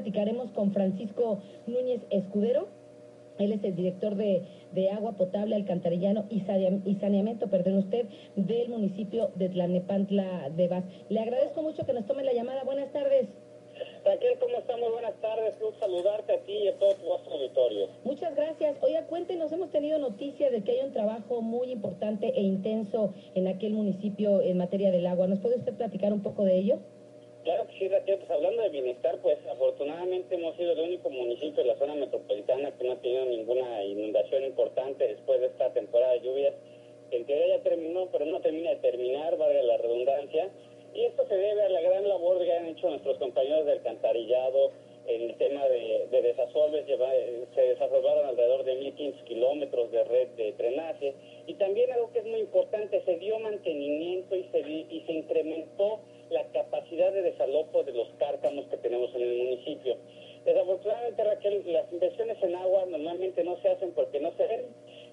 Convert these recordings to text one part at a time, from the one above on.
platicaremos con Francisco Núñez Escudero. Él es el director de, de agua potable, alcantarillano y, saneamiento, perdón usted, del municipio de Tlanepantla de Vaz. Le agradezco mucho que nos tome la llamada. Buenas tardes. Raquel, ¿cómo estamos? Buenas tardes. Un saludarte a ti y a todo tu auditorio. Muchas gracias. Oiga, cuéntenos, hemos tenido noticias de que hay un trabajo muy importante e intenso en aquel municipio en materia del agua. ¿Nos puede usted platicar un poco de ello? Claro que sí, Raquel. Pues hablando de bienestar, pues afortunadamente hemos sido el único municipio de la zona metropolitana que no ha tenido ninguna inundación importante después de esta temporada de lluvias. En teoría ya terminó, pero no termina de terminar, valga la redundancia. Y esto se debe a la gran labor que han hecho nuestros compañeros del alcantarillado en el tema de, de. Se desarrollaron alrededor de 1.500 kilómetros de red de drenaje. Y también algo que es muy importante, se dio mantenimiento y se, y se incrementó la capacidad de desalojo de los cárcamos que tenemos en el municipio. Desafortunadamente, Raquel, las inversiones en agua normalmente no se hacen porque no se ven.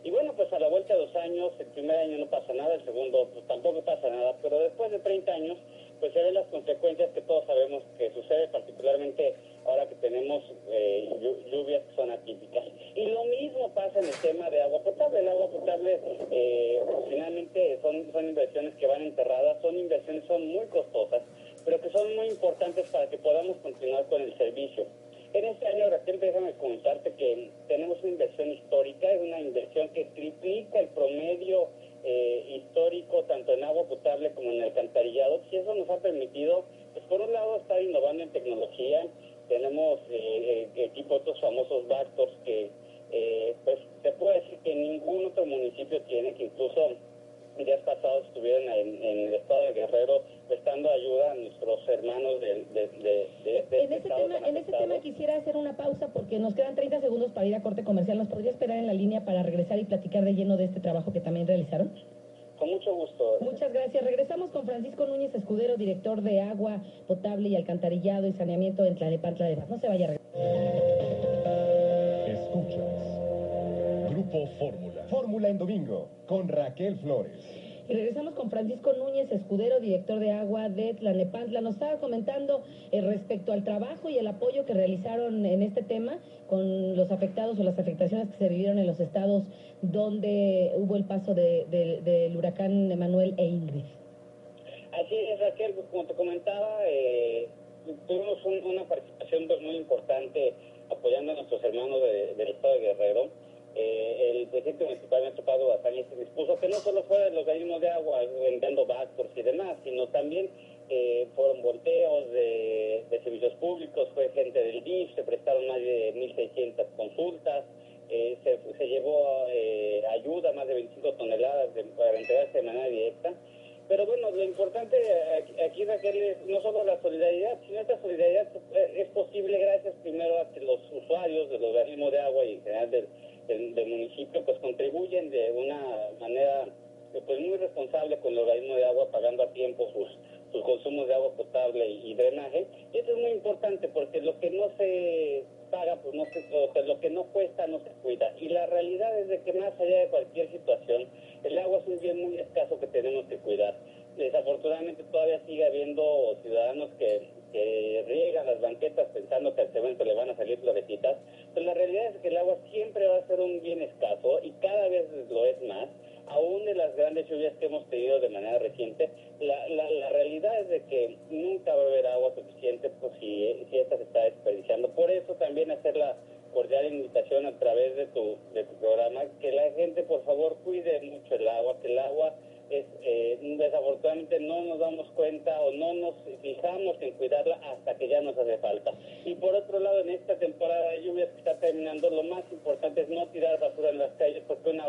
Y bueno, pues a la vuelta de dos años, el primer año no pasa nada, el segundo pues tampoco pasa nada, pero después de 30 años, pues se ven las consecuencias que todos sabemos que sucede, particularmente ahora que tenemos eh, lluvias que son atípicas. Y lo mismo pasa en el tema de agua potable. El agua potable eh, finalmente son, son que van enterradas, son inversiones, son muy costosas, pero que son muy importantes para que podamos continuar con el servicio. En este año, Raquel, déjame comentarte que tenemos una inversión histórica, es una inversión que triplica el promedio eh, histórico tanto en agua potable como en alcantarillado, y eso nos ha permitido, pues por un lado, estar innovando en tecnología, tenemos eh, eh, equipos, estos famosos Bactors que, pues se puede decir que ningún otro municipio tiene, que incluso días pasados estuvieron en, el estado de Guerrero prestando ayuda a nuestros hermanos de, de, de, en este tema En este tema quisiera hacer una pausa porque nos quedan 30 segundos para ir a corte comercial. ¿Nos podría esperar en la línea para regresar y platicar de lleno de este trabajo que también realizaron? Con mucho gusto. Muchas gracias. Regresamos con Francisco Núñez Escudero, director de Agua Potable y Alcantarillado y Saneamiento en Tlanepantla de Paz. No se vaya. Escuchas. Grupo Fórmula. Fórmula en domingo con Raquel Flores. Y regresamos con Francisco Núñez Escudero, director de agua de Tlanepantla. Nos estaba comentando eh, respecto al trabajo y el apoyo que realizaron en este tema con los afectados o las afectaciones que se vivieron en los estados donde hubo el paso del huracán Emanuel e Ingrid. Así es, Raquel, pues, como te comentaba, eh, tuvimos una participación pues, muy importante apoyando a nuestros hermanos del estado de Guerrero eh, el presidente municipal me ha tocado bastante se dispuso que no solo fueran los organismos de agua vendiendo vacos y demás, sino también eh, fueron volteos de, servicios públicos, fue gente del DIF, se prestaron más de 1.600 consultas, eh, se, llevó eh, ayuda, más de 25 toneladas de, para entregarse de manera directa. Pero bueno, lo importante aquí, Raquel, es no solo la solidaridad, sino esta solidaridad es posible gracias primero a que los usuarios de los organismos de agua y en general del del, municipio pues contribuyen de una manera pues muy responsable con el organismo de agua pagando a tiempo sus sus consumos de agua potable y, drenaje. Y eso es muy importante porque lo que no se paga pues no se lo que no cuesta no se cuida. Y la realidad es de que más allá de cualquier situación el agua es un bien muy escaso que tenemos que cuidar. Desafortunadamente todavía sigue habiendo ciudadanos banquetas pensando que al cemento le van a salir florecitas, pues la realidad es que el agua siempre va a ser un bien escaso y cada vez lo es más, aún de las grandes lluvias que hemos tenido de manera reciente, la, la, realidad es de que nunca va a haber agua suficiente pues, si, si esta se está desperdiciando. Por eso también hacer la cordial invitación a través de tu, de tu programa, que la gente por favor cuide mucho el agua, que el agua es, eh, desafortunadamente no nos damos cuenta o no nos fijamos en cuidarla hasta que ya nos hace falta. Y por otro lado, en esta temporada de lluvias que está terminando, lo más importante es no tirar basura en las calles, porque una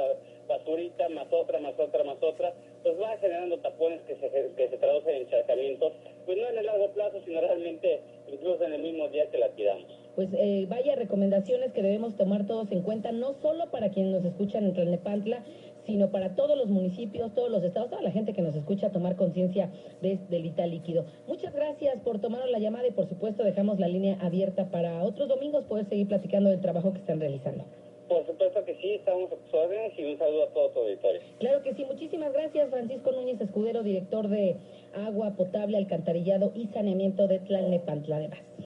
basurita más otra, más otra, más otra, pues va generando tapones que se, que se traducen en encharcamientos, pues no en el largo plazo, sino realmente incluso en el mismo día que la tiramos. Pues eh, vaya recomendaciones que debemos tomar todos en cuenta, no solo para quienes nos escuchan en Tlalnepantla, sino para todos los municipios, todos los estados, toda la gente que nos escucha tomar conciencia de, del vital líquido. Muchas gracias por tomar la llamada y por supuesto dejamos la línea abierta para otros domingos poder seguir platicando del trabajo que están realizando. Por supuesto que sí, estamos a tus órdenes y un saludo a todos los auditores. Claro que sí, muchísimas gracias Francisco Núñez Escudero, director de Agua Potable, Alcantarillado y Saneamiento de Tlalnepantla de Paz.